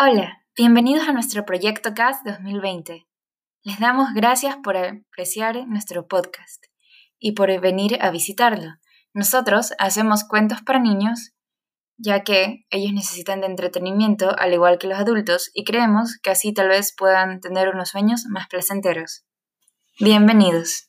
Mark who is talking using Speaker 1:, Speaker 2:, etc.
Speaker 1: Hola, bienvenidos a nuestro proyecto CAS 2020. Les damos gracias por apreciar nuestro podcast y por venir a visitarlo. Nosotros hacemos cuentos para niños ya que ellos necesitan de entretenimiento al igual que los adultos y creemos que así tal vez puedan tener unos sueños más placenteros. Bienvenidos.